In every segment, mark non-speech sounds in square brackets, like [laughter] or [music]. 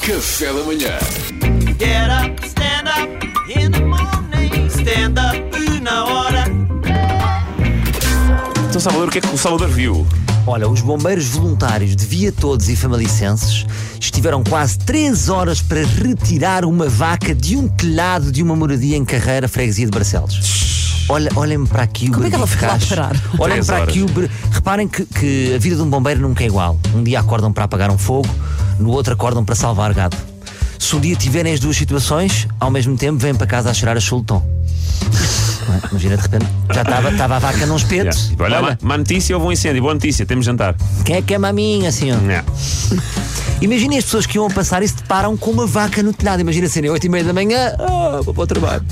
Café da manhã. Get up, stand up in the morning. Stand up na hora. Então, Salvador, o que é que o Salvador viu? Olha, os bombeiros voluntários de Via Todos e Famalicenses estiveram quase 3 horas para retirar uma vaca de um telhado de uma moradia em Carreira, freguesia de Barcelos. Olha, olhem para aqui o Como é que ela barbicacho. parar? Olhem para aqui o. Reparem que, que a vida de um bombeiro nunca é igual. Um dia acordam para apagar um fogo, no outro acordam para salvar gado. Se um dia tiverem as duas situações, ao mesmo tempo vêm para casa a cheirar a chuleton. É? Imagina de repente, já estava estava a vaca num espeto. Yeah. Tipo, olha, má, má notícia, houve um incêndio. Boa notícia, temos jantar. Quem é que é maminha, senhor? Yeah. Imaginem as pessoas que iam a passar e se deparam com uma vaca no telhado. Imagina serem 8 e meia da manhã, ah, vou para o trabalho.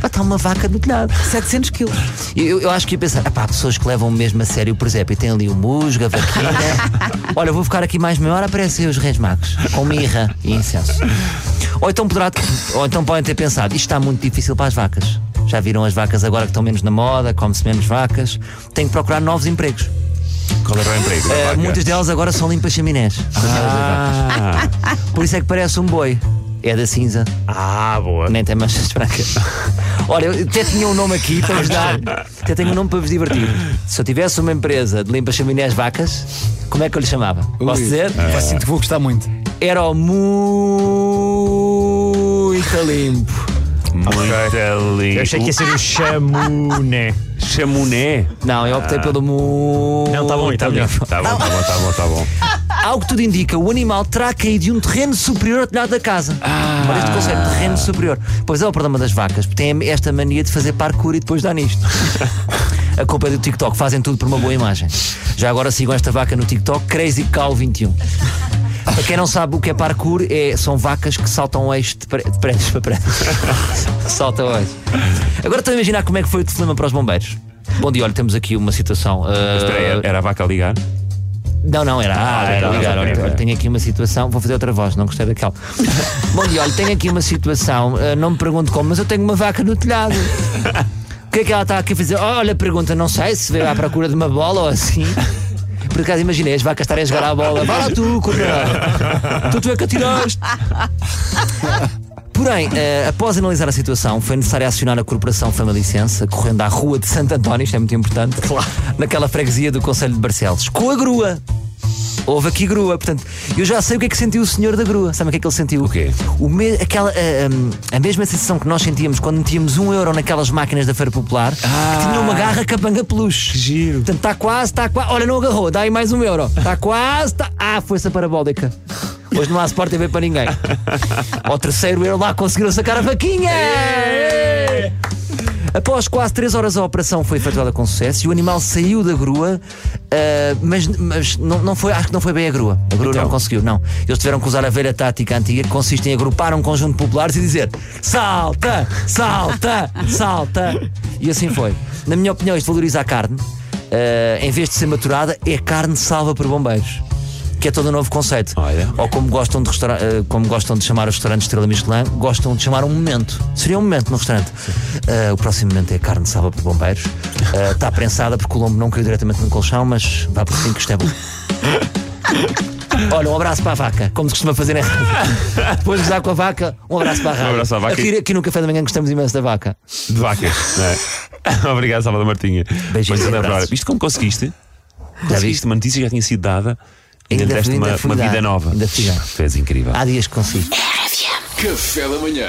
Pá, está uma vaca no telhado. 700 quilos. Eu, eu acho que ia pensar, pá, pessoas que levam mesmo a sério o presépio e têm ali o musgo, a vaquinha. [laughs] Olha, vou ficar aqui mais meia hora, aparecem os reis magos, com mirra e incenso. Ou então, poderá, ou então podem ter pensado, isto está muito difícil para as vacas. Já viram as vacas agora que estão menos na moda, come-se menos vacas. Têm que procurar novos empregos. Qual era o emprego? da Eh, vaca? muitas delas agora são limpas chaminés. Ah, [laughs] Por isso é que parece um boi. É da cinza, ah, boa. nem tem manchas brancas. [laughs] Olha, eu até tinha um nome aqui para vos dar. [laughs] Até tenho um nome para vos divertir. Se eu tivesse uma empresa de limpa chaminés vacas, como é que eu lhe chamava? Posso dizer? É. Sinto que vou gostar muito. Era o muito limpo. Muito lindo. Eu achei que ia ser o [laughs] chamuné. Chamuné. Não, eu optei pelo muito. Não, tá bom, tá melhor. Tá bom, tá bom, tá bom, tá bom. [laughs] Ao que tudo indica, o animal terá caído de um terreno superior ao telhado da casa. Ah. Olha este conceito, terreno superior. Pois é o problema das vacas, porque têm esta mania de fazer parkour e depois dar nisto. [laughs] A culpa é do TikTok, fazem tudo por uma boa imagem. Já agora sigam esta vaca no TikTok, Crazy Cow 21. Para quem não sabe o que é parkour, é, são vacas que saltam eixo de, de prédios para prédios. [laughs] saltam eixo. Agora estou a imaginar como é que foi o telefonema para os bombeiros. Bom dia, olha, temos aqui uma situação. aí, era a vaca a ligar? não, não, era. Ah, era, era ligar. Olha, olha, tenho aqui uma situação. Vou fazer outra voz, não gostei daquela. [laughs] Bom dia, olha, tenho aqui uma situação. ah, não me pergunto como, mas eu tenho uma vaca no telhado. [laughs] O que é que ela está aqui a fazer? Olha, pergunta, não sei se veio à procura de uma bola ou assim. Por acaso imaginei as vacas estarem a jogar à bola. Vai lá tu. Tu, tu é que atiraste. Porém, eh, após analisar a situação, foi necessário acionar a Corporação Famalicense, correndo à Rua de Santo António, isto é muito importante, naquela freguesia do Conselho de Barcelos, com a grua. Houve aqui grua, portanto, eu já sei o que é que sentiu o senhor da grua. Sabe o que é que ele sentiu? O quê? O me- aquela, a, a- a mesma sensação que nós sentíamos quando metíamos um euro naquelas máquinas da Feira Popular, que tinha uma garra capanga peluche. giro. Portanto, está quase, está quase. Olha, não agarrou, dá aí mais um euro. Está quase, está. Ah, foi-se a parabólica. Hoje não há Sport TV para ninguém. [laughs] Ao terceiro euro lá conseguiram sacar a vaquinha! Após quase 3 horas a operação foi efetuada com sucesso e o animal saiu da grua, ah, mas, mas não, não foi, acho que não foi bem a grua. A grua Então? não conseguiu, não. Eles tiveram que usar a velha tática antiga que consiste em agrupar um conjunto de populares e dizer salta, salta, salta. E assim foi. Na minha opinião, isto valoriza a carne. Ah, em vez de ser maturada, é carne salva por bombeiros. Que é todo um novo conceito. Olha. Ou como gostam, de restaura- eh, como gostam de chamar os restaurantes Estrela Michelin, gostam de chamar um momento. Seria um momento no restaurante. Eh, o próximo momento é carne salva por bombeiros. Eh, Está prensada porque o lombo não caiu diretamente no colchão, mas vá por cima que isto é bom. Olha, um abraço para a vaca, como se costuma fazer em rádio. Depois de gozar com a vaca, um abraço para a rádio. Um abraço à vaca. Aqui, aqui no café da manhã gostamos imenso da vaca. De vacas, não é? [laughs] Obrigado, Salvador Martinha. Beijinhos Pois, André, abraços. Isto como conseguiste? Conseguiste, uma notícia já tinha sido dada ainda Ainda deste uma, uma vida nova. ainda fui dar. Tu és incrível. Há dias que consigo. Café da manhã.